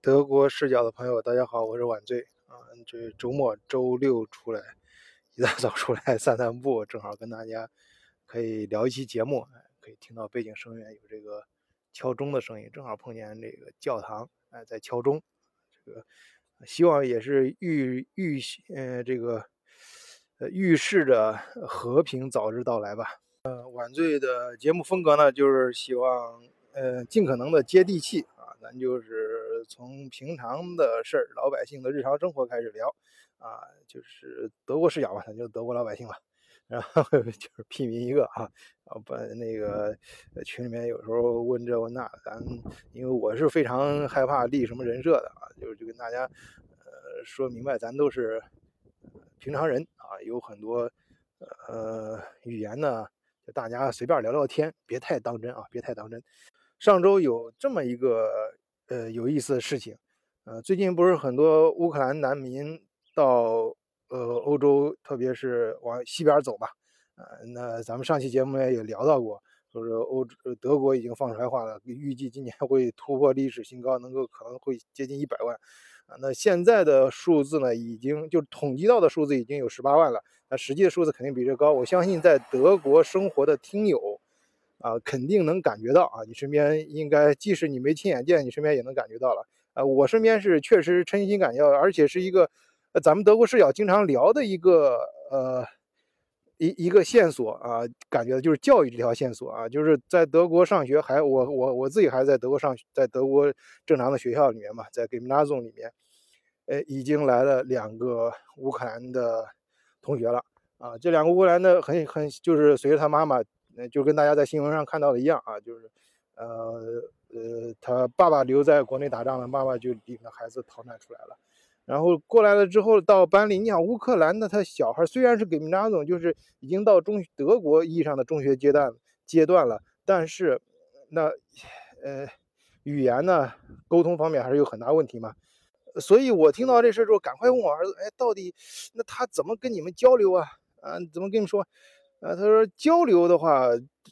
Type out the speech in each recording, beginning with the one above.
德国视角的朋友，大家好，我是晚醉啊。这周末周六出来，一大早出来散散步，正好跟大家可以聊一期节目，可以听到背景声源有这个敲钟的声音，正好碰见这个教堂哎在敲钟，这个希望也是预预呃这个呃预示着和平早日到来吧。呃，晚醉的节目风格呢，就是希望呃尽可能的接地气啊。咱就是从平常的事儿、老百姓的日常生活开始聊，啊，就是德国视角吧，咱就德国老百姓吧，然后 就是屁民一个啊，啊不那个群里面有时候问这问那，咱因为我是非常害怕立什么人设的啊，就是就跟大家呃说明白，咱都是平常人啊，有很多呃语言呢，就大家随便聊聊天，别太当真啊，别太当真。上周有这么一个呃有意思的事情，呃，最近不是很多乌克兰难民到呃欧洲，特别是往西边走嘛，呃，那咱们上期节目也聊到过，说是欧德国已经放出来话了，预计今年会突破历史新高，能够可能会接近一百万，啊，那现在的数字呢，已经就统计到的数字已经有十八万了，那实际的数字肯定比这高，我相信在德国生活的听友。啊，肯定能感觉到啊！你身边应该，即使你没亲眼见，你身边也能感觉到了。啊，我身边是确实真心感觉到，而且是一个，呃，咱们德国视角经常聊的一个，呃，一一个线索啊，感觉就是教育这条线索啊，就是在德国上学，还我我我自己还在德国上，在德国正常的学校里面嘛，在 Gymnasium 里面，呃，已经来了两个乌克兰的同学了啊，这两个乌克兰的很很就是随着他妈妈。那就跟大家在新闻上看到的一样啊，就是，呃呃，他爸爸留在国内打仗了，妈妈就领着孩子逃难出来了，然后过来了之后到班里，你想乌克兰的他小孩虽然是给米扎总，就是已经到中德国意义上的中学阶段阶段了，但是那呃语言呢沟通方面还是有很大问题嘛，所以我听到这事之后，赶快问我儿子，哎，到底那他怎么跟你们交流啊？啊，怎么跟你说？啊，他说交流的话，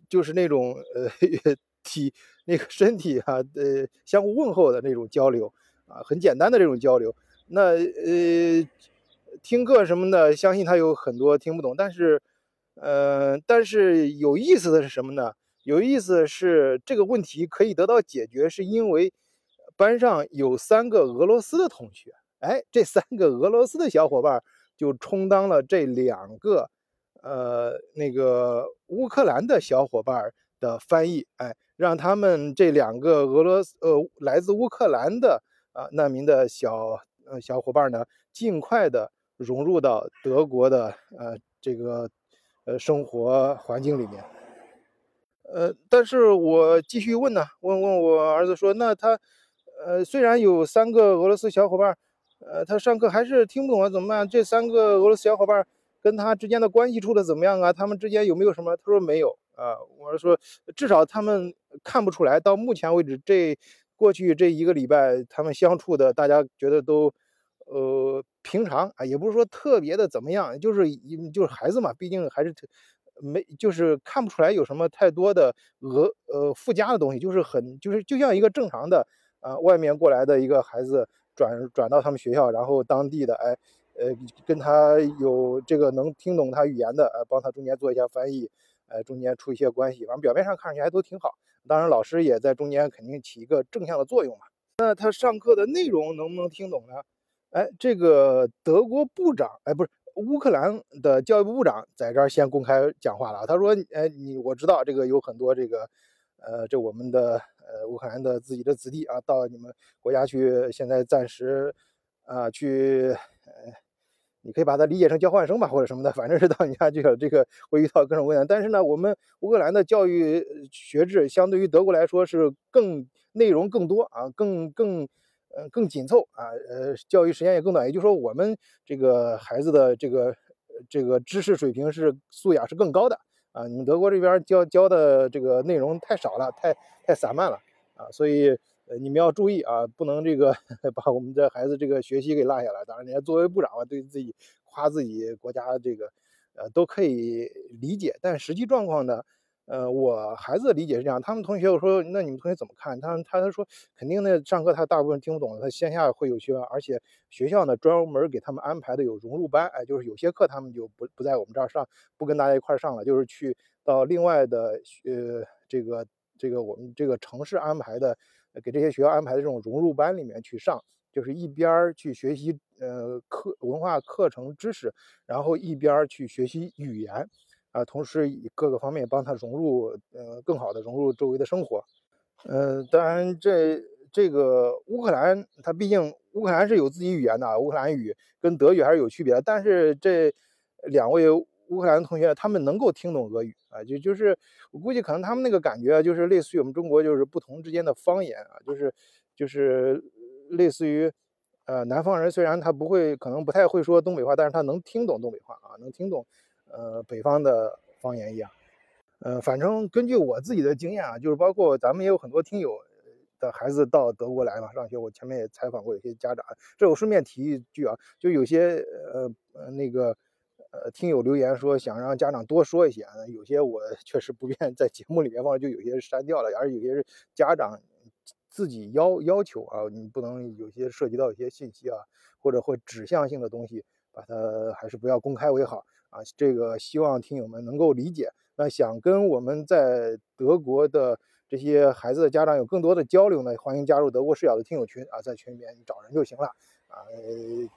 就是那种呃体那个身体啊，呃相互问候的那种交流啊，很简单的这种交流。那呃听课什么的，相信他有很多听不懂，但是呃但是有意思的是什么呢？有意思是这个问题可以得到解决，是因为班上有三个俄罗斯的同学，哎，这三个俄罗斯的小伙伴就充当了这两个。呃，那个乌克兰的小伙伴的翻译，哎，让他们这两个俄罗斯呃来自乌克兰的啊难民的小呃小伙伴呢，尽快的融入到德国的呃这个呃生活环境里面。呃，但是我继续问呢，问问我儿子说，那他呃虽然有三个俄罗斯小伙伴，呃，他上课还是听不懂啊，怎么办？这三个俄罗斯小伙伴。跟他之间的关系处的怎么样啊？他们之间有没有什么？他说没有啊。我说至少他们看不出来。到目前为止，这过去这一个礼拜，他们相处的，大家觉得都呃平常啊，也不是说特别的怎么样，就是一就是孩子嘛，毕竟还是没就是看不出来有什么太多的额呃附加的东西，就是很就是就像一个正常的啊外面过来的一个孩子转转到他们学校，然后当地的哎。呃，跟他有这个能听懂他语言的，呃，帮他中间做一下翻译，呃，中间出一些关系，反正表面上看上去还都挺好。当然，老师也在中间肯定起一个正向的作用嘛。那他上课的内容能不能听懂呢？哎，这个德国部长，哎，不是乌克兰的教育部部长在这儿先公开讲话了。他说，哎，你我知道这个有很多这个，呃，这我们的呃乌克兰的自己的子弟啊，到你们国家去，现在暂时啊去，你可以把它理解成交换生吧，或者什么的，反正是到你家去了，这个会遇到各种问题。但是呢，我们乌克兰的教育学制相对于德国来说是更内容更多啊，更更呃更紧凑啊，呃，教育时间也更短。也就是说，我们这个孩子的这个这个知识水平是素养是更高的啊。你们德国这边教教的这个内容太少了，太太散漫了啊，所以。呃，你们要注意啊，不能这个 把我们的孩子这个学习给落下来。当然，人家作为部长嘛，对自己夸自己国家这个，呃，都可以理解。但实际状况呢，呃，我孩子的理解是这样，他们同学我说，那你们同学怎么看？他他他说，肯定呢，上课他大部分听不懂，他线下会有学，而且学校呢专门给他们安排的有融入班，哎，就是有些课他们就不不在我们这儿上，不跟大家一块上了，就是去到另外的呃这个这个我们这个城市安排的，给这些学校安排的这种融入班里面去上，就是一边儿去学习呃课文化课程知识，然后一边儿去学习语言。啊，同时以各个方面帮他融入，呃，更好的融入周围的生活。呃，当然，这这个乌克兰，它毕竟乌克兰是有自己语言的，乌克兰语跟德语还是有区别的。但是这两位乌克兰同学，他们能够听懂俄语啊，就就是我估计可能他们那个感觉就是类似于我们中国就是不同之间的方言啊，就是就是类似于，呃，南方人虽然他不会，可能不太会说东北话，但是他能听懂东北话啊，能听懂。呃，北方的方言一样，呃，反正根据我自己的经验啊，就是包括咱们也有很多听友的孩子到德国来嘛上学，我前面也采访过有些家长，这我顺便提一句啊，就有些呃呃那个呃听友留言说想让家长多说一些，有些我 确实不便在节目里面放，就有些删掉了，而有些是家长自己要要求啊，你不能有些涉及到一些信息啊，或者会指向性的东西，把它还是不要公开为好。啊，这个希望听友们能够理解。那想跟我们在德国的这些孩子的家长有更多的交流呢，欢迎加入德国视角的听友群啊，在群里面找人就行了啊。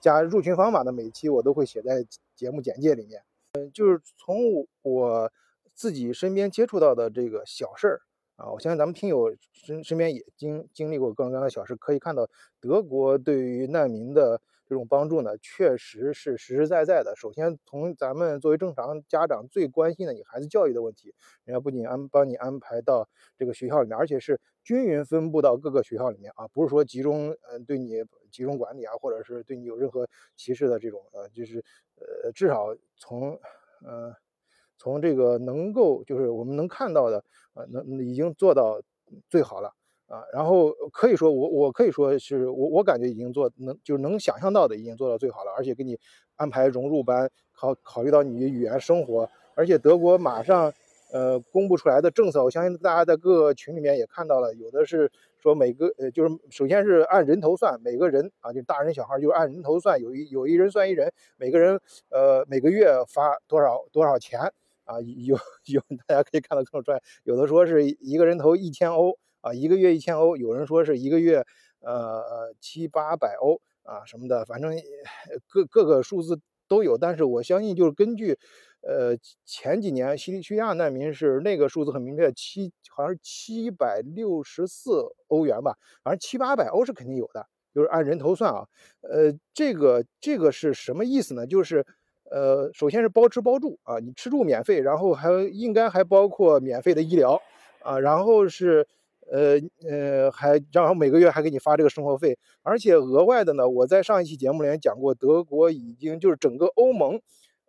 加入群方法的，每期我都会写在节目简介里面。嗯，就是从我自己身边接触到的这个小事儿啊，我相信咱们听友身身边也经经历过各种各样的小事，可以看到德国对于难民的。这种帮助呢，确实是实实在在的。首先，从咱们作为正常家长最关心的你孩子教育的问题，人家不仅安帮你安排到这个学校里面，而且是均匀分布到各个学校里面啊，不是说集中嗯对你集中管理啊，或者是对你有任何歧视的这种呃，就是呃至少从呃从这个能够就是我们能看到的啊，能已经做到最好了。啊，然后可以说我我可以说是我我感觉已经做能就是能想象到的已经做到最好了，而且给你安排融入班，考考虑到你语言生活，而且德国马上呃公布出来的政策，我相信大家在各个群里面也看到了，有的是说每个呃就是首先是按人头算，每个人啊就大人小孩就是按人头算，有一有一人算一人，每个人呃每个月发多少多少钱啊有有大家可以看到各种专业，有的说是一个人头一千欧。啊，一个月一千欧，有人说是一个月，呃，七八百欧啊什么的，反正各各个数字都有。但是我相信，就是根据，呃，前几年叙叙利亚难民是那个数字很明确，七好像是七百六十四欧元吧，反正七八百欧是肯定有的，就是按人头算啊。呃，这个这个是什么意思呢？就是，呃，首先是包吃包住啊，你吃住免费，然后还应该还包括免费的医疗啊，然后是。呃呃，还然后每个月还给你发这个生活费，而且额外的呢，我在上一期节目里面讲过，德国已经就是整个欧盟，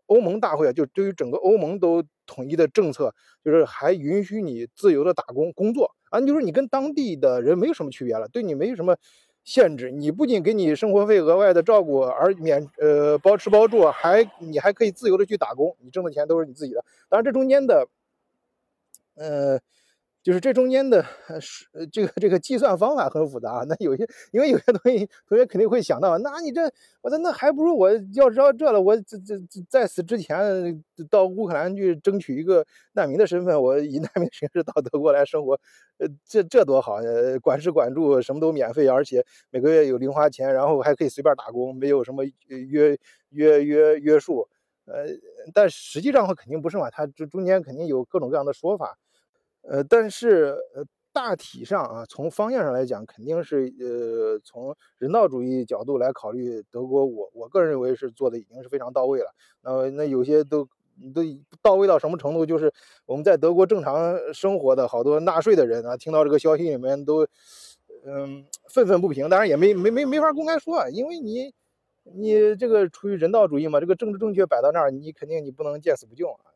欧盟大会啊，就对于整个欧盟都统一的政策，就是还允许你自由的打工工作。啊，就是你跟当地的人没有什么区别了，对你没有什么限制，你不仅给你生活费额外的照顾，而免呃包吃包住，还你还可以自由的去打工，你挣的钱都是你自己的，当然这中间的，呃。就是这中间的是这个这个计算方法很复杂，那有些因为有些东西同学肯定会想到，那你这我说那还不如我要知道这了，我这这在此之前到乌克兰去争取一个难民的身份，我以 难民形式到德国来生活，呃，这这多好，呃，管吃管住什么都免费，而且每个月有零花钱，然后还可以随便打工，没有什么约约约约束，呃，但实际上话肯定不是嘛，它这中间肯定有各种各样的说法。呃，但是呃，大体上啊，从方向上来讲，肯定是呃，从人道主义角度来考虑，德国我我个人认为是做的已经是非常到位了。那那有些都都到位到什么程度？就是我们在德国正常生活的好多纳税的人啊，听到这个消息里面都嗯愤愤不平。当然也没没没没法公开说，啊因为你你这个出于人道主义嘛，这个政治正确摆到那儿，你肯定你不能见死不救啊。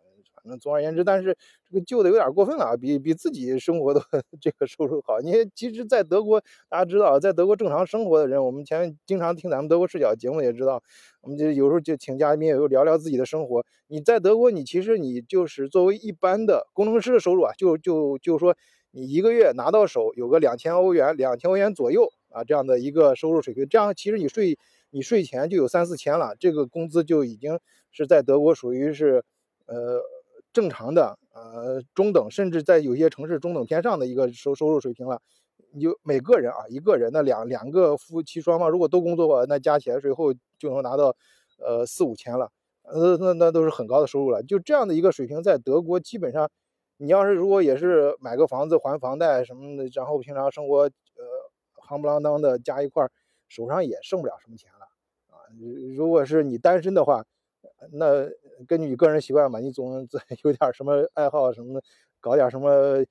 总而言之，但是这个旧的有点过分了啊，比比自己生活的 这个收入好。你其实，在德国，大家知道，在德国正常生活的人，我们前面经常听咱们德国视角节目也知道，我们就有时候就请嘉宾，有时候聊聊自己的生活。你在德国，你其实你就是作为一般的工程师的收入啊，就就就说你一个月拿到手有个两千欧元，两千欧元左右啊这样的一个收入水平，这样其实你税。你税前就有三四千了，这个工资就已经是在德国属于是，呃，正常的，呃，中等，甚至在有些城市中等偏上的一个收收入水平了。你就每个人啊，一个人那两两个夫妻双方如果都工作的话，那加起来税后就能拿到，呃，四五千了，呃，那那都是很高的收入了。就这样的一个水平，在德国基本上，你要是如果也是买个房子还房贷什么的，然后平常生活，呃，夯不啷当的加一块儿，手上也剩不了什么钱了。啊。如果是你单身的话，那根据你个人习惯吧，你总 有点什么爱好什么的，搞点什么呃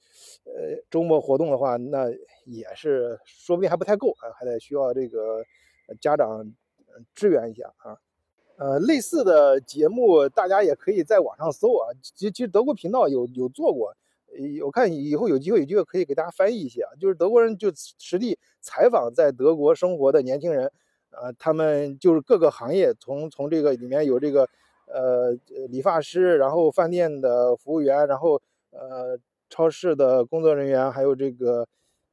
周末活动的话，那也是说不定还不太够啊，还得需要这个家长支援一下啊。呃，类似的节目大家也可以在网上搜啊，其其实德国频道有有做过，我看以后有机会有机会可以给大家翻译一些啊，就是德国人就实地采访在德国生活的年轻人。呃，他们就是各个行业，从从这个里面有这个，呃，理发师，然后饭店的服务员，然后呃，超市的工作人员，还有这个，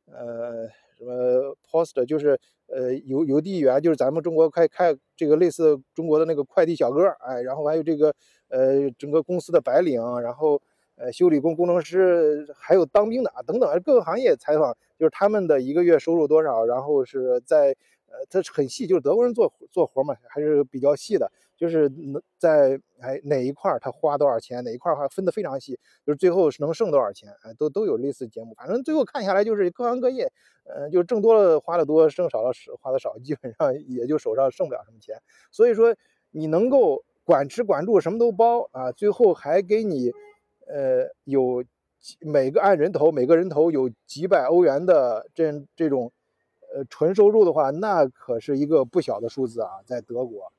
呃，什么 post，就是呃邮邮递员，就是咱们中国开开这个类似中国的那个快递小哥，哎，然后还有这个呃整个公司的白领，然后呃修理工工程师，还有当兵的啊等等，各个行业采访，就是他们的一个月收入多少，然后是在。呃，它很细，就是德国人做做活嘛，还是比较细的，就是能在哎哪一块他花多少钱，哪一块话分得非常细，就是最后能剩多少钱，哎，都都有类似节目，反正最后看下来就是各行各业，呃，就挣多了花的多，挣少了花的少，基本上也就手上剩不了什么钱。所以说你能够管吃管住什么都包啊，最后还给你呃有每个按人头每个人头有几百欧元的这这种。呃，纯收入的话，那可是一个不小的数字啊，在德国。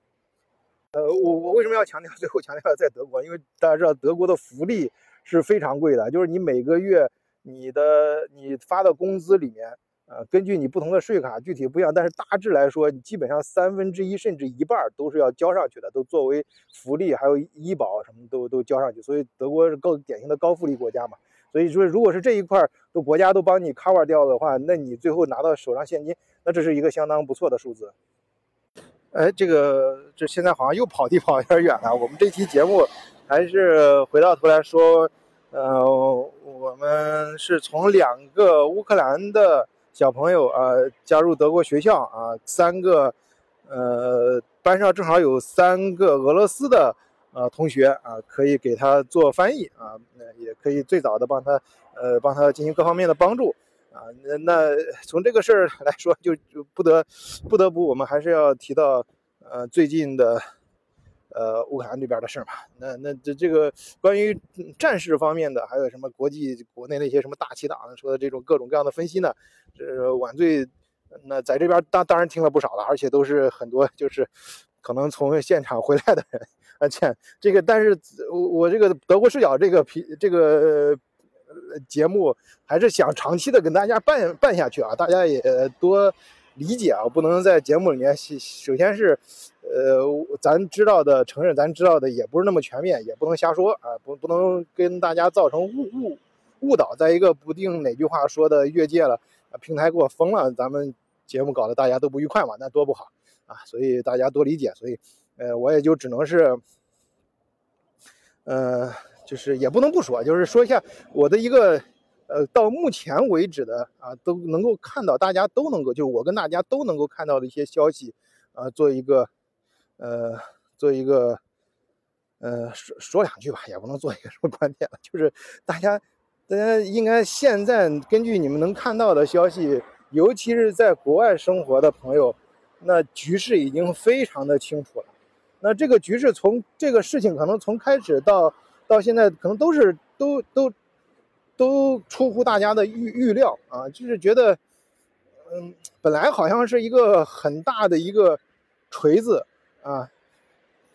呃，我我为什么要强调 最后强调在德国？因为大家知道德国的福利是非常贵的，就是你每个月你的你发的工资里面，呃，根据你不同的税卡具体不一样，但是大致来说，你基本上三分之一甚至一半都是要交上去的，都作为福利，还有医保什么都都交上去。所以德国是更典型的高福利国家嘛。所以说，如果是这一块都国家都帮你 cover 掉的话，那你最后拿到手上现金，那这是一个相当不错的数字。哎，这个这现在好像又跑题跑有点远了。我们这期节目还是回到头来说，呃，我们是从两个乌克兰的小朋友啊加入德国学校啊，三个呃班上正好有三个俄罗斯的。呃，同学啊，可以给他做翻译啊，那也可以最早的帮他，呃，帮他进行各方面的帮助啊。那那从这个事儿来说，就就不得不得不，我们还是要提到，呃，最近的，呃，乌克兰这边的事儿嘛。那那这这个关于战事方面的，还有什么国际国内那些什么大旗党说的这种各种各样的分析呢？这是晚醉那在这边当当然听了不少了，而且都是很多就是可能从现场回来的人。而且这个，但是我我这个德国视角这个皮这个节目还是想长期的跟大家办办下去啊，大家也多理解啊，不能在节目里面首先是呃咱知道的承认咱知道的也不是那么全面，也不能瞎说啊，不不能跟大家造成误误误导。再一个，不定哪句话说的越界了，平台给我封了，咱们节目搞得大家都不愉快嘛，那多不好啊，所以大家多理解，所以。呃，我也就只能是，呃，就是也不能不说，就是说一下我的一个，呃，到目前为止的啊，都能够看到，大家都能够，就是我跟大家都能够看到的一些消息，啊，做一个，呃，做一个，呃，说说两句吧，也不能做一个什么观点了，就是大家，大家应该现在根据你们能看到的消息，尤其是在国外生活的朋友，那局势已经非常的清楚了。那这个局势从这个事情可能从开始到到现在，可能都是都都都出乎大家的预预料啊，就是觉得，嗯，本来好像是一个很大的一个锤子啊，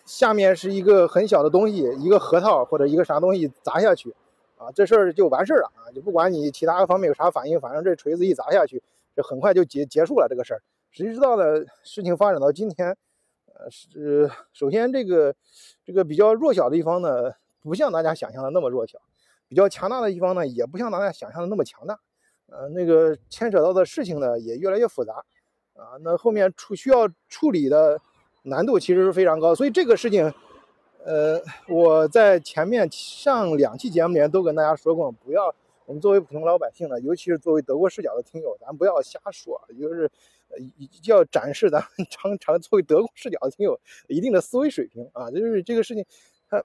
下面是一个很小的东西，一个核桃或者一个啥东西砸下去，啊，这事儿就完事儿了啊，就不管你其他方面有啥反应，反正这锤子一砸下去，这很快就结结束了这个事儿。谁知道呢？事情发展到今天，是首先这个这个比较弱小的一方呢，不像大家想象的那么弱小；比较强大的一方呢，也不像大家想象的那么强大。呃，那个牵扯到的事情呢，也越来越复杂，啊，那后面处需要处理的难度其实是非常高。所以这个事情，呃，我在前面上两期节目里面都跟大家说过，不要我们作为普通老百姓呢，尤其是作为德国视角的听友，咱不要瞎说，就是。呃，要展示咱们常常作为德国视角的听友一定的思维水平啊，就是这个事情，它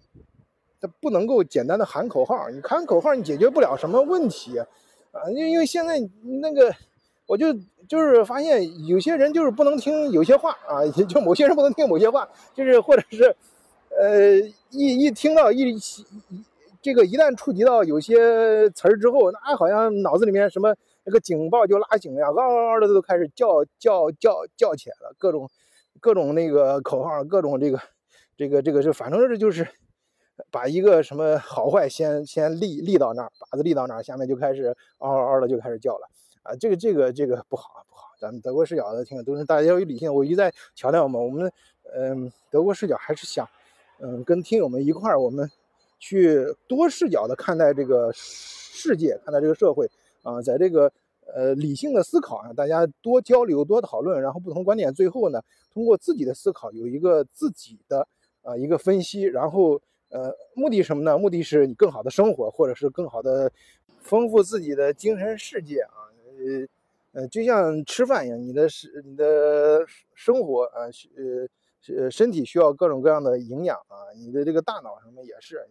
它不能够简单的喊口号，你喊口号你解决不了什么问题啊，因因为现在那个我就就是发现有些人就是不能听有些话啊，就某些人不能听某些话，就是或者是呃一一听到一一这个一旦触及到有些词儿之后，那好像脑子里面什么。那个警报就拉警呀，嗷嗷嗷的都开始叫叫叫叫起来了，各种各种那个口号，各种这个这个这个是，反正这就是把一个什么好坏先先立立到那儿，靶子立到那儿，下面就开始嗷嗷嗷的就开始叫了啊！这个这个这个不好啊不好，咱们德国视角的听都是大家要有理性，我一再强调嘛，我们嗯德国视角还是想嗯跟听友们一块儿，我们去多视角的看待这个世界，看待这个社会。啊，在这个呃理性的思考啊，大家多交流多讨论，然后不同观点，最后呢，通过自己的思考有一个自己的啊一个分析，然后呃目的什么呢？目的是你更好的生活，或者是更好的丰富自己的精神世界啊。呃呃，就像吃饭一样，你的是你的生活啊，呃呃身体需要各种各样的营养啊，你的这个大脑什么也是，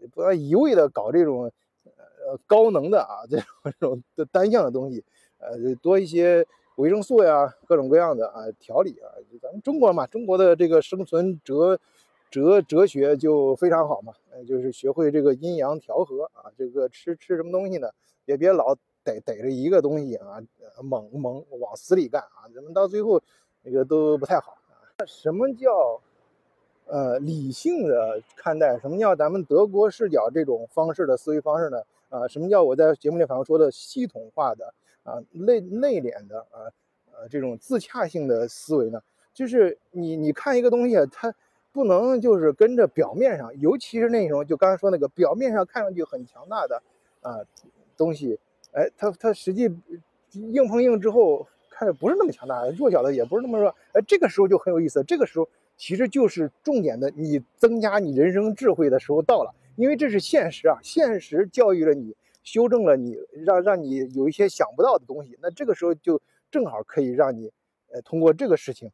你不要一味的搞这种。呃，高能的啊，这种这种的单向的东西，呃，多一些维生素呀，各种各样的啊调理啊，咱们中国嘛，中国的这个生存哲哲哲学就非常好嘛，呃，就是学会这个阴阳调和啊，这个吃吃什么东西呢，也别老逮逮着一个东西啊，猛猛往死里干啊，咱们到最后那个都不太好啊。什么叫呃理性的看待？什么叫咱们德国视角这种方式的思维方式呢？啊，什么叫我在节目里反复说的系统化的啊内内敛的啊呃这种自洽性的思维呢？就是你你看一个东西，它不能就是跟着表面上，尤其是那种就刚才说那个表面上看上去很强大的啊东西，哎，它它实际硬碰硬之后，看着不是那么强大，弱小的也不是那么弱，哎，这个时候就很有意思，这个时候其实就是重点的，你增加你人生智慧的时候到了。因为这是现实啊，现实教育了你，修正了你，让让你有一些想不到的东西。那这个时候就正好可以让你，呃，通过这个事情，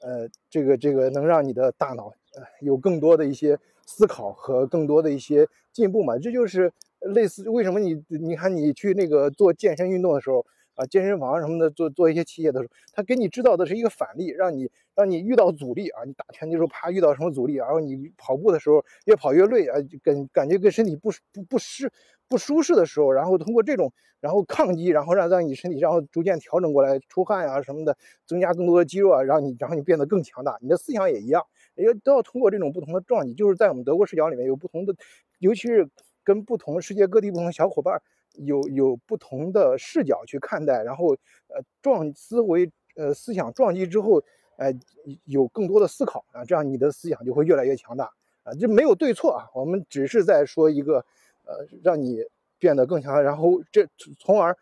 呃，这个这个能让你的大脑，呃，有更多的一些思考和更多的一些进步嘛。这就是类似为什么你你看你去那个做健身运动的时候。啊，健身房什么的做做一些器械的时候，他给你制造的是一个反例，让你让你遇到阻力啊，你打拳击时候啪遇到什么阻力，然后你跑步的时候越跑越累啊，感感觉跟身体不不不适不舒适的时候，然后通过这种然后抗击，然后让让你身体然后逐渐调整过来，出汗啊什么的，增加更多的肌肉啊，让你然后你变得更强大。你的思想也一样，也都要通过这种不同的撞击，就是在我们德国视角里面有不同的，尤其是跟不同世界各地不同的小伙伴。有有不同的视角去看待，然后呃撞思维呃思想撞击之后，呃有更多的思考啊，这样你的思想就会越来越强大啊，这没有对错啊，我们只是在说一个呃让你变得更强，然后这从而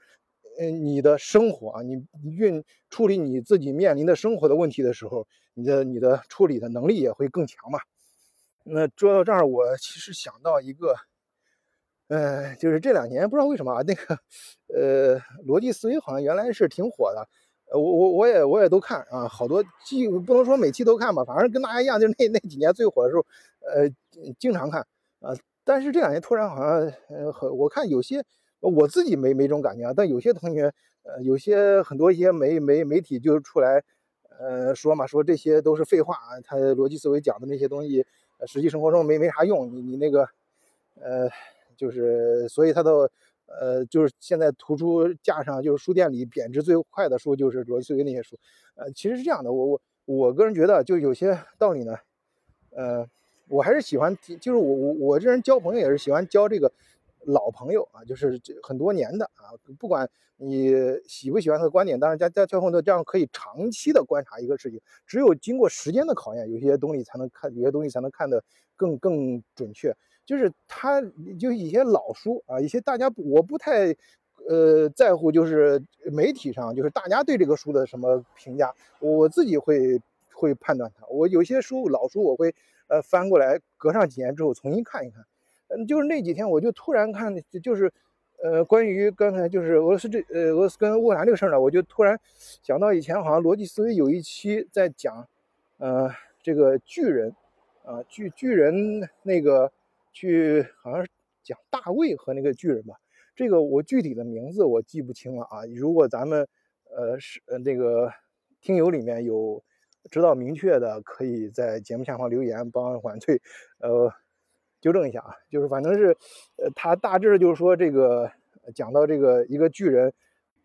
嗯你的生活啊，你运处理你自己面临的生活的问题的时候，你的你的处理的能力也会更强嘛。那说到这儿，我其实想到一个。呃，就是这两年不知道为什么啊，那个，呃，逻辑思维好像原来是挺火的，我我我也我也都看啊，好多季不能说每期都看吧，反正跟大家一样，就是那那几年最火的时候，呃，经常看啊。但是这两年突然好像，呃，我看有些我自己没没这种感觉啊，但有些同学，呃，有些很多一些媒媒媒体就出来，呃，说嘛，说这些都是废话啊，他逻辑思维讲的那些东西，实际生活中没没啥用，你你那个，呃。就是，所以它的，呃，就是现在图书架上，就是书店里贬值最快的书，就是罗辑思维那些书。呃，其实是这样的，我我我个人觉得，就有些道理呢，呃，我还是喜欢，就是我我我这人交朋友也是喜欢交这个老朋友啊，就是这很多年的啊，不管你喜不喜欢他的观点，但是在在交朋友这样可以长期的观察一个事情，只有经过时间的考验，有些东西才能看，有些东西才能看得更更准确。就是他就一些老书啊，一些大家我不太。呃，在乎就是媒体上，就是大家对这个书的什么评价，我自己会会判断它。我有些书老书，我会呃翻过来，隔上几年之后重新看一看。嗯，就是那几天，我就突然看，就是呃关于刚才就是俄罗斯这呃俄罗斯跟乌克兰这个事儿呢，我就突然想到以前好像逻辑思维有一期在讲，呃这个巨人，啊巨巨人那个去好像是讲大卫和那个巨人吧。这个我具体的名字我记不清了啊！如果咱们呃是呃那个听友里面有知道明确的，可以在节目下方留言帮晚翠呃纠正一下啊。就是反正是呃他大致就是说这个讲到这个一个巨人，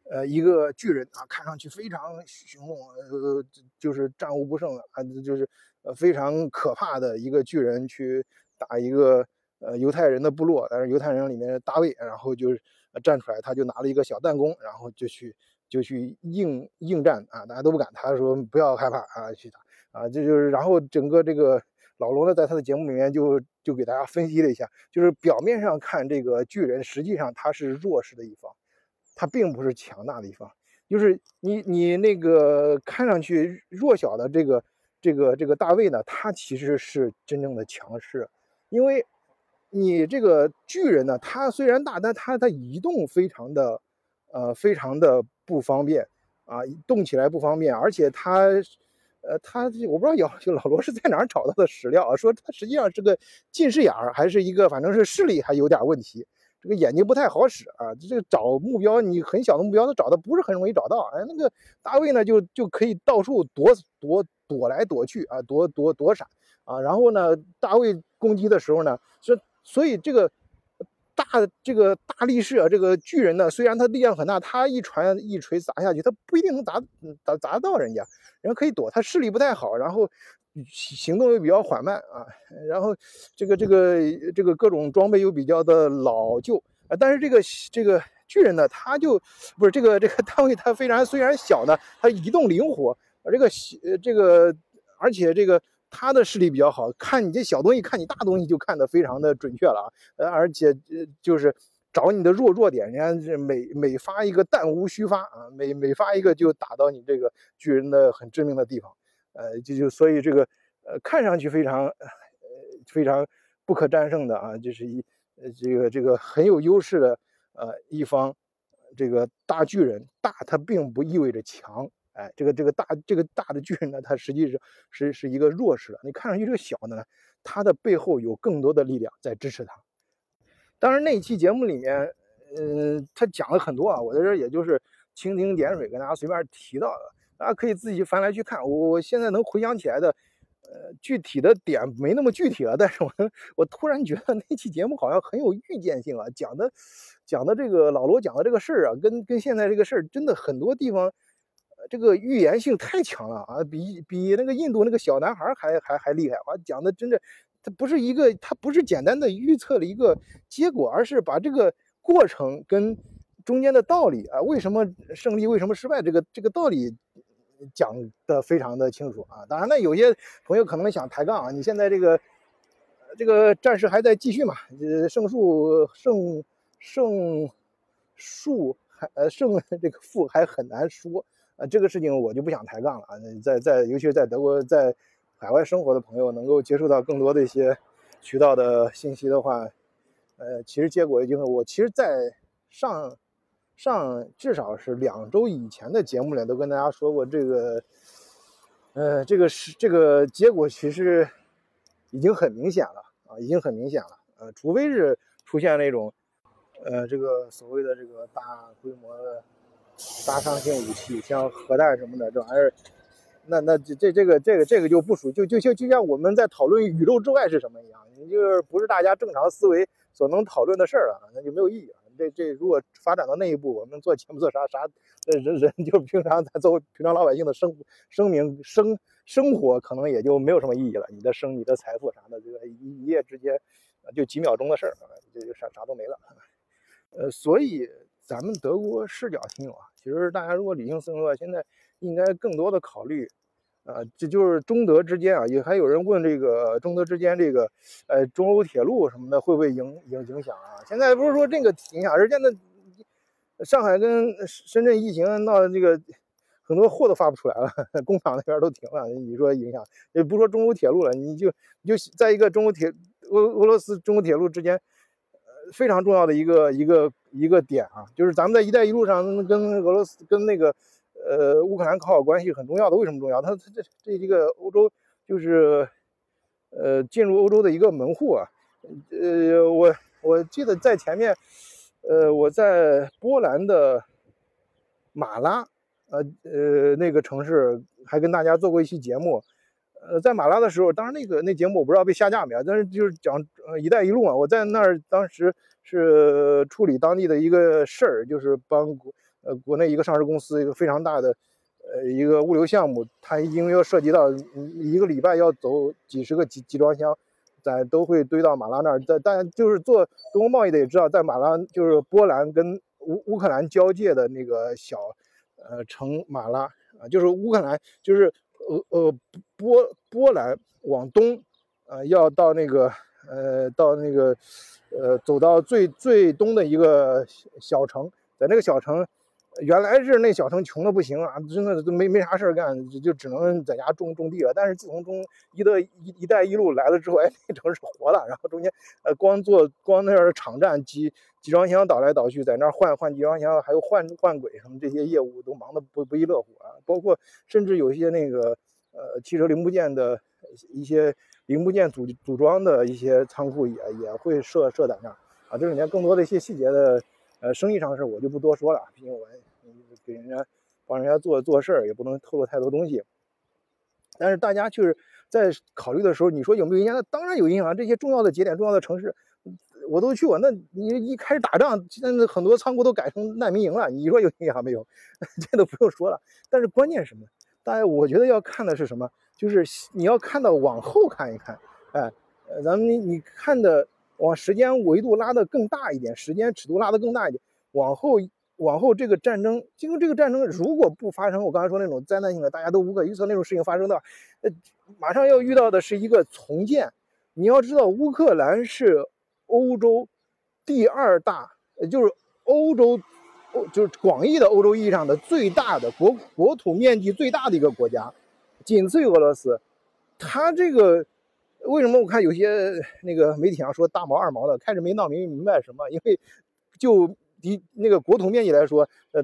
呃一个巨人啊，看上去非常凶猛，呃就是战无不胜啊，就是呃非常可怕的一个巨人去打一个。呃，犹太人的部落，但是犹太人里面大卫，然后就站出来，他就拿了一个小弹弓，然后就去就去应应战啊，大家都不敢，他说不要害怕啊，去打啊，这就是，然后整个这个老罗呢，在他的节目里面就就给大家分析了一下，就是表面上看这个巨人，实际上他是弱势的一方，他并不是强大的一方，就是你你那个看上去弱小的这个这个这个大卫呢，他其实是真正的强势，因为。你这个巨人呢，它虽然大，但它它移动非常的，呃，非常的不方便啊，动起来不方便，而且它，呃，它我不知道有 老罗是在哪儿找到的史料啊，说它实际上是个近视眼儿，还是一个反正是视力还有点问题，这个眼睛不太好使啊，这个找目标你很小的目标他找的不是很容易找到，哎，那个大卫呢就就可以到处躲躲躲来躲去啊，躲躲躲闪啊，然后呢，大卫攻击的时候呢是。所以这个大这个大力士啊，这个巨人呢，虽然他力量很大，他一传一锤砸下去，他不一定能砸砸砸到人家，人可以躲，他视力不太好，然后行动又比较缓慢啊，然后这个这个这个各种装备又比较的老旧啊，但是这个这个巨人呢，他就不是这个这个 单位，他非常虽然小呢，他移动灵活，而这个这个而且这个。他的视力比较好，看你这小东西，看你大东西就看得非常的准确了啊！呃，而且呃，就是找你的弱弱点，人家是每每发一个弹无虚发啊，每每发一个就打到你这个巨人的很致命的地方，呃，就就所以这个呃看上去非常呃非常不可战胜的啊，就是一呃这个这个很有优势的呃一方，这个大巨人大，它并不意味着强。哎，这个这个大这个大的巨人呢，他实际是是是一个弱势的。你看上去这个小的呢，他的背后有更多的力量在支持他。当然那期节目里面，嗯，他讲了很多啊，我在这也就是蜻蜓点水跟大家随便提到的，大家可以自己翻来去看。我我现在能回想起来的，呃，具体的点没那么具体了，但是我我突然觉得那期节目好像很有预见性啊，讲的讲的这个老罗讲的这个事儿啊，跟跟现在这个事儿真的很多地方。这个预言性太强了啊，比比那个印度那个小男孩还还还厉害啊！讲的真的，它不是一个，它不是简单的预测了一个结果，而是把这个过程跟中间的道理啊，为什么胜利，为什么失败，这个这个道理讲的非常的清楚啊！当然了，有些朋友可能想抬杠啊，你现在这个这个战事还在继续嘛？呃，胜负胜胜数还呃胜 这个负还很难说。啊，这个事情我就不想抬杠了啊！在在，尤其是在德国，在海外生活的朋友，能够接触到更多的一些渠道的信息的话，呃，其实结果已经，我其实，在上上至少是两周以前的节目里都跟大家说过，这个，呃，这个是这个结果其实已经很明显了啊，已经很明显了，呃，除非是出现那种，呃，这个所谓的这个大规模的。杀伤性武器，像核弹什么的，这玩意儿，那那这这这个这个这个就不属，就就就就像我们在讨论宇宙之外是什么一样，你就是不是大家正常思维所能讨论的事儿了，那就没有意义了。这这如果发展到那一步，我们做节目做啥啥，人人就平常咱作为平常老百姓的生生命生生活，可能也就没有什么意义了。你的生、你的财富啥的，这个一一夜之间，就几秒钟的事儿，这就啥啥都没了。呃，所以咱们德国视角挺有啊。其实大家如果理性思维的话，现在应该更多的考虑。啊，这就是中德之间啊，也还有人问这个中德之间这个，呃，中欧铁路什么的会不会影影影响啊？现在不是说这个影响，而现在上海跟深圳疫情闹这个，很多货都发不出来了，工厂那边都停了。你说影响，也不说中欧铁路了，你就你就在一个中欧铁俄俄罗斯中欧铁路之间，呃，非常重要的一个一个一个点啊，就是咱们在“一带一路”上跟俄罗斯跟那个。呃，乌克兰搞好关系很重要的，为什么重要？它它这这一个欧洲就是，呃，进入欧洲的一个门户啊。呃，我我记得在前面，呃，我在波兰的马拉，呃呃那个城市还跟大家做过一期节目。呃，在马拉的时候，当然那个那节目我不知道被下架没有，但是就是讲呃“一带一路”嘛。我在那儿当时是处理当地的一个事儿，就是帮国。呃，国内一个上市公司，一个非常大的，呃，一个物流项目，它因为要涉及到一个礼拜要走几十个集集装箱，咱都会堆到马拉那儿。在但就是做东欧贸易的也知道，在马拉就是波兰跟乌乌克兰交界的那个小，呃，城马拉啊，就是乌克兰就是呃呃波波兰往东，呃，要到那个呃到那个呃走到最最东的一个小城，在那个小城。原来是那小城穷的不行啊，真的都没没啥事儿干，就只能在家种种地了。但是自从中一的一一带一路来了之后，哎，那城市活了。然后中间呃，光做光那儿场站集集装箱倒来倒去，在那儿换换集装箱，还有换换轨什么这些业务都忙得不不亦乐乎啊。包括甚至有一些那个呃汽车零部件的一些零部件组组装的一些仓库也也会设设在那儿啊。这里面更多的一些细节的呃生意上的事我就不多说了，毕竟我。给人家帮人家做做事儿，也不能透露太多东西。但是大家就是在考虑的时候，你说有没有影响？那当然有影响。这些重要的节点、重要的城市，我都去过。那你一开始打仗，现在很多仓库都改成难民营了。你说有影响没有？这都不用说了。但是关键是什么？大家我觉得要看的是什么？就是你要看到往后看一看。哎，咱们你你看的往时间维度拉的更大一点，时间尺度拉的更大一点，往后。往后这个战争，经过这个战争如果不发生，我刚才说那种灾难性的，大家都无可预测那种事情发生的，呃，马上要遇到的是一个重建。你要知道，乌克兰是欧洲第二大，就是欧洲，欧就是广义的欧洲意义上的最大的国国土面积最大的一个国家，仅次于俄罗斯。它这个为什么我看有些那个媒体上说大毛二毛的，开始没闹明明白什么，因为就。第那个国土面积来说，呃，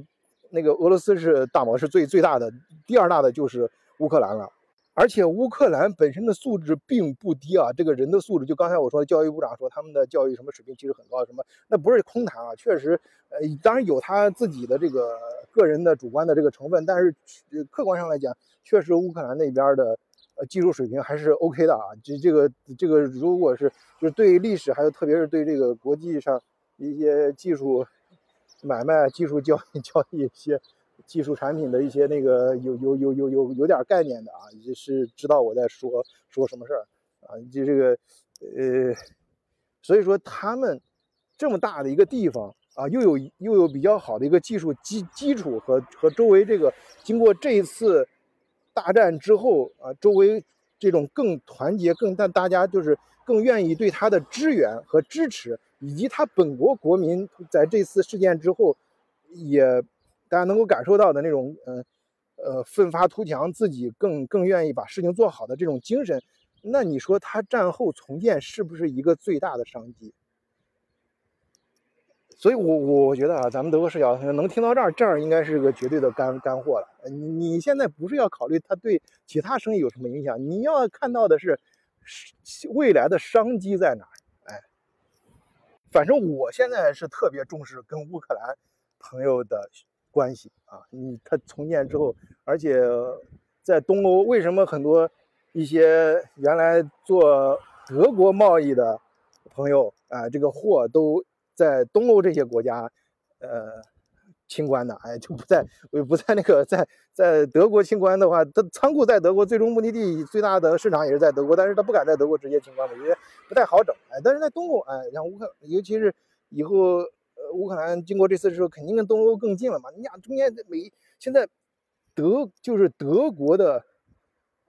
那个俄罗斯是大毛是最最大的，第二大的就是乌克兰了。而且乌克兰本身的素质并不低啊，这个人的素质，就刚才我说教育部长说他们的教育什么水平其实很高，什么那不是空谈啊，确实，呃，当然有他自己的这个个人的主观的这个成分，但是客观上来讲，确实乌克兰那边的呃技术水平还是 OK 的啊。这这个这个如果是就是对历史，还有特别是对这个国际上一些技术。买卖技术交易交易一些技术产品的一些那个有有有有有有点概念的啊，也是知道我在说说什么事儿啊，就这个呃，所以说他们这么大的一个地方啊，又有又有比较好的一个技术基基础和和周围这个经过这一次大战之后啊，周围这种更团结更大，大家就是更愿意对他的支援和支持。以及他本国国民在这次事件之后，也大家能够感受到的那种，嗯，呃，奋发图强，自己更更愿意把事情做好的这种精神，那你说他战后重建是不是一个最大的商机？所以，我我觉得啊，咱们德国视角能听到这儿，这儿应该是个绝对的干干货了。你你现在不是要考虑他对其他生意有什么影响，你要看到的是未来的商机在哪儿。反正我现在是特别重视跟乌克兰朋友的关系啊，你他重建之后，而且在东欧，为什么很多一些原来做德国贸易的朋友啊，这个货都在东欧这些国家，呃，清关的，哎，就不在不在那个在在德国清关的话，他仓库在德国，最终目的地最大的市场也是在德国，但是他不敢在德国直接清关嘛，因为不太好整，哎，但是在东欧，哎，像乌克，尤其是以后呃乌克兰经过这次之后，肯定跟东欧更近了嘛，你俩中间每现在德就是德国的。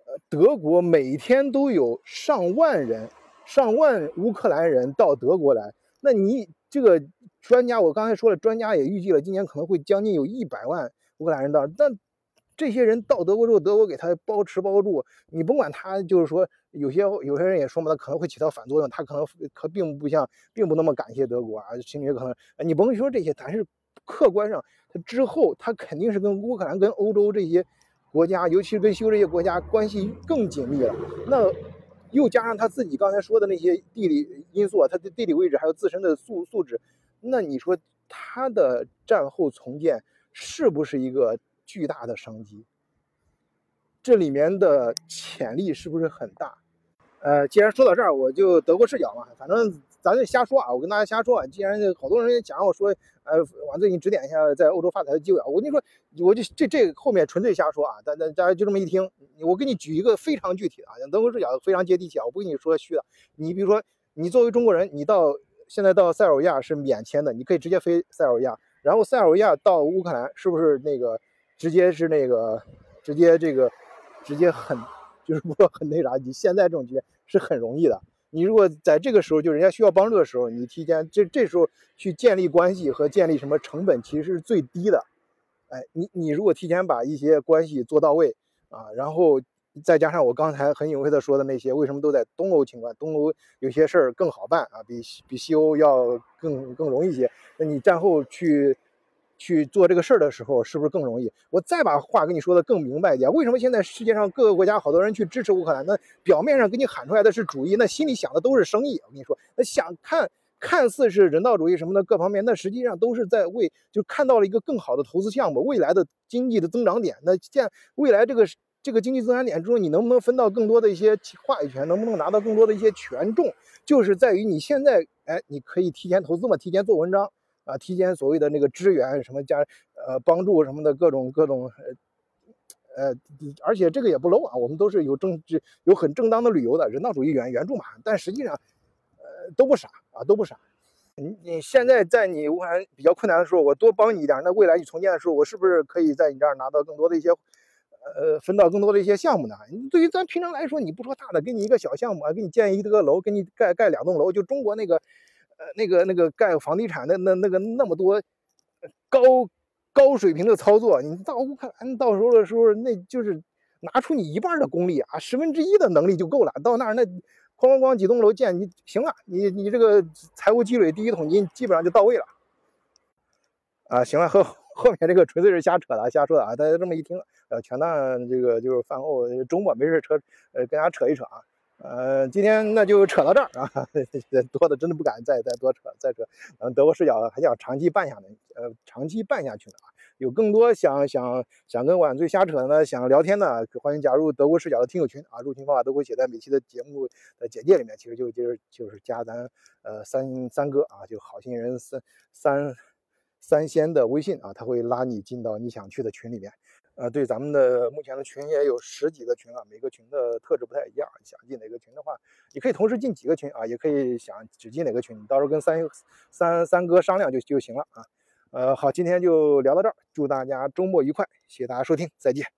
呃德国每天都有上万人、上万乌克兰人到德国来。那你这个专家，我刚才说了，专家也预计了，今年可能会将近有一百万乌克兰人到。那这些人到德国之后，德国给他包吃包住，你甭管他，就是说有些有些人也说嘛，他可能会起到反作用，他可能可并不像，并不那么感谢德国啊，心里可能你甭说这些，但是客观上，他之后他肯定是跟乌克兰、跟欧洲这些。国家，尤其是跟修这些国家关系更紧密了。那又加上他自己刚才说的那些地理因素啊，他的地理位置还有自身的素素质，那你说他的战后重建是不是一个巨大的商机？这里面的潜力是不是很大？呃，既然说到这儿，我就德国视角嘛，反正。咱就瞎说啊！我跟大家瞎说啊！既然好多人也讲我说，呃，我最近指点一下在欧洲发财的机会啊！我跟你说，我就这这后面纯粹瞎说啊！大大大家就这么一听，我给你举一个非常具体的啊，德国视角非常接地气啊！我不跟你说虚的。你比如说，你作为中国人，你到现在到塞尔维亚是免签的，你可以直接飞塞尔维亚，然后塞尔维亚到乌克兰是不是那个直接是那个直接这个直接很就是不说很那啥？你现在这种局面是很容易的。你如果在这个时候，就人家需要帮助的时候，你提前这这时候去建立关系和建立什么成本其实是最低的，哎，你你如果提前把一些关系做到位啊，然后再加上我刚才很隐晦的说的那些，为什么都在东欧情况？东欧有些事儿更好办啊，比比西欧要更更容易一些。那你战后去。去做这个事儿的时候，是不是更容易？我再把话跟你说的更明白一点，为什么现在世界上各个国家好多人去支持乌克兰？那表面上给你喊出来的是主义，那心里想的都是生意。我跟你说，那想看看似是人道主义什么的各方面，那实际上都是在为就看到了一个更好的投资项目，未来的经济的增长点。那见未来这个这个经济增长点之后，你能不能分到更多的一些话语权？能不能拿到更多的一些权重？就是在于你现在，哎，你可以提前投资嘛，提前做文章。啊，提前所谓的那个支援什么加呃帮助什么的各种各种呃呃，而且这个也不 low 啊，我们都是有正治有很正当的理由的人道主义援援助嘛，但实际上呃都不傻啊都不傻。你你现在在你乌克兰比较困难的时候，我多帮你一点，那未来你重建的时候，我是不是可以在你这儿拿到更多的一些呃分到更多的一些项目呢？对于咱平常来说，你不说大的，给你一个小项目啊，给你建一个楼，给你盖盖两栋楼，就中国那个。呃，那个那个盖房地产的那那个那么多高高水平的操作，你到乌克兰到时候的时候，那就是拿出你一半的功力啊，十分之一的能力就够了。到那儿那哐哐哐几栋楼建，你行了，你你这个财务积累第一桶金基本上就到位了。啊，行了，后后面这个纯粹是瞎扯的，瞎说的啊。大家这么一听，呃，全当这个就是饭后周末没事扯，呃，跟大家扯一扯啊。呃，今天那就扯到这儿啊，多的真的不敢再再多扯再扯。嗯，德国视角还想长期办下来，呃，长期办下去的啊。有更多想想想跟晚醉瞎扯的，想聊天的，欢迎加入德国视角的听友群啊。入群方法都会写在每期的节目的简介里面，其实就就是就是加咱呃三三哥啊，就好心人三三三仙的微信啊，他会拉你进到你想去的群里面。呃，对，咱们的目前的群也有十几个群啊，每个群的特质不太一样。想进哪个群的话，你可以同时进几个群啊，也可以想只进哪个群，你到时候跟三三三哥商量就就行了啊。呃，好，今天就聊到这儿，祝大家周末愉快，谢谢大家收听，再见。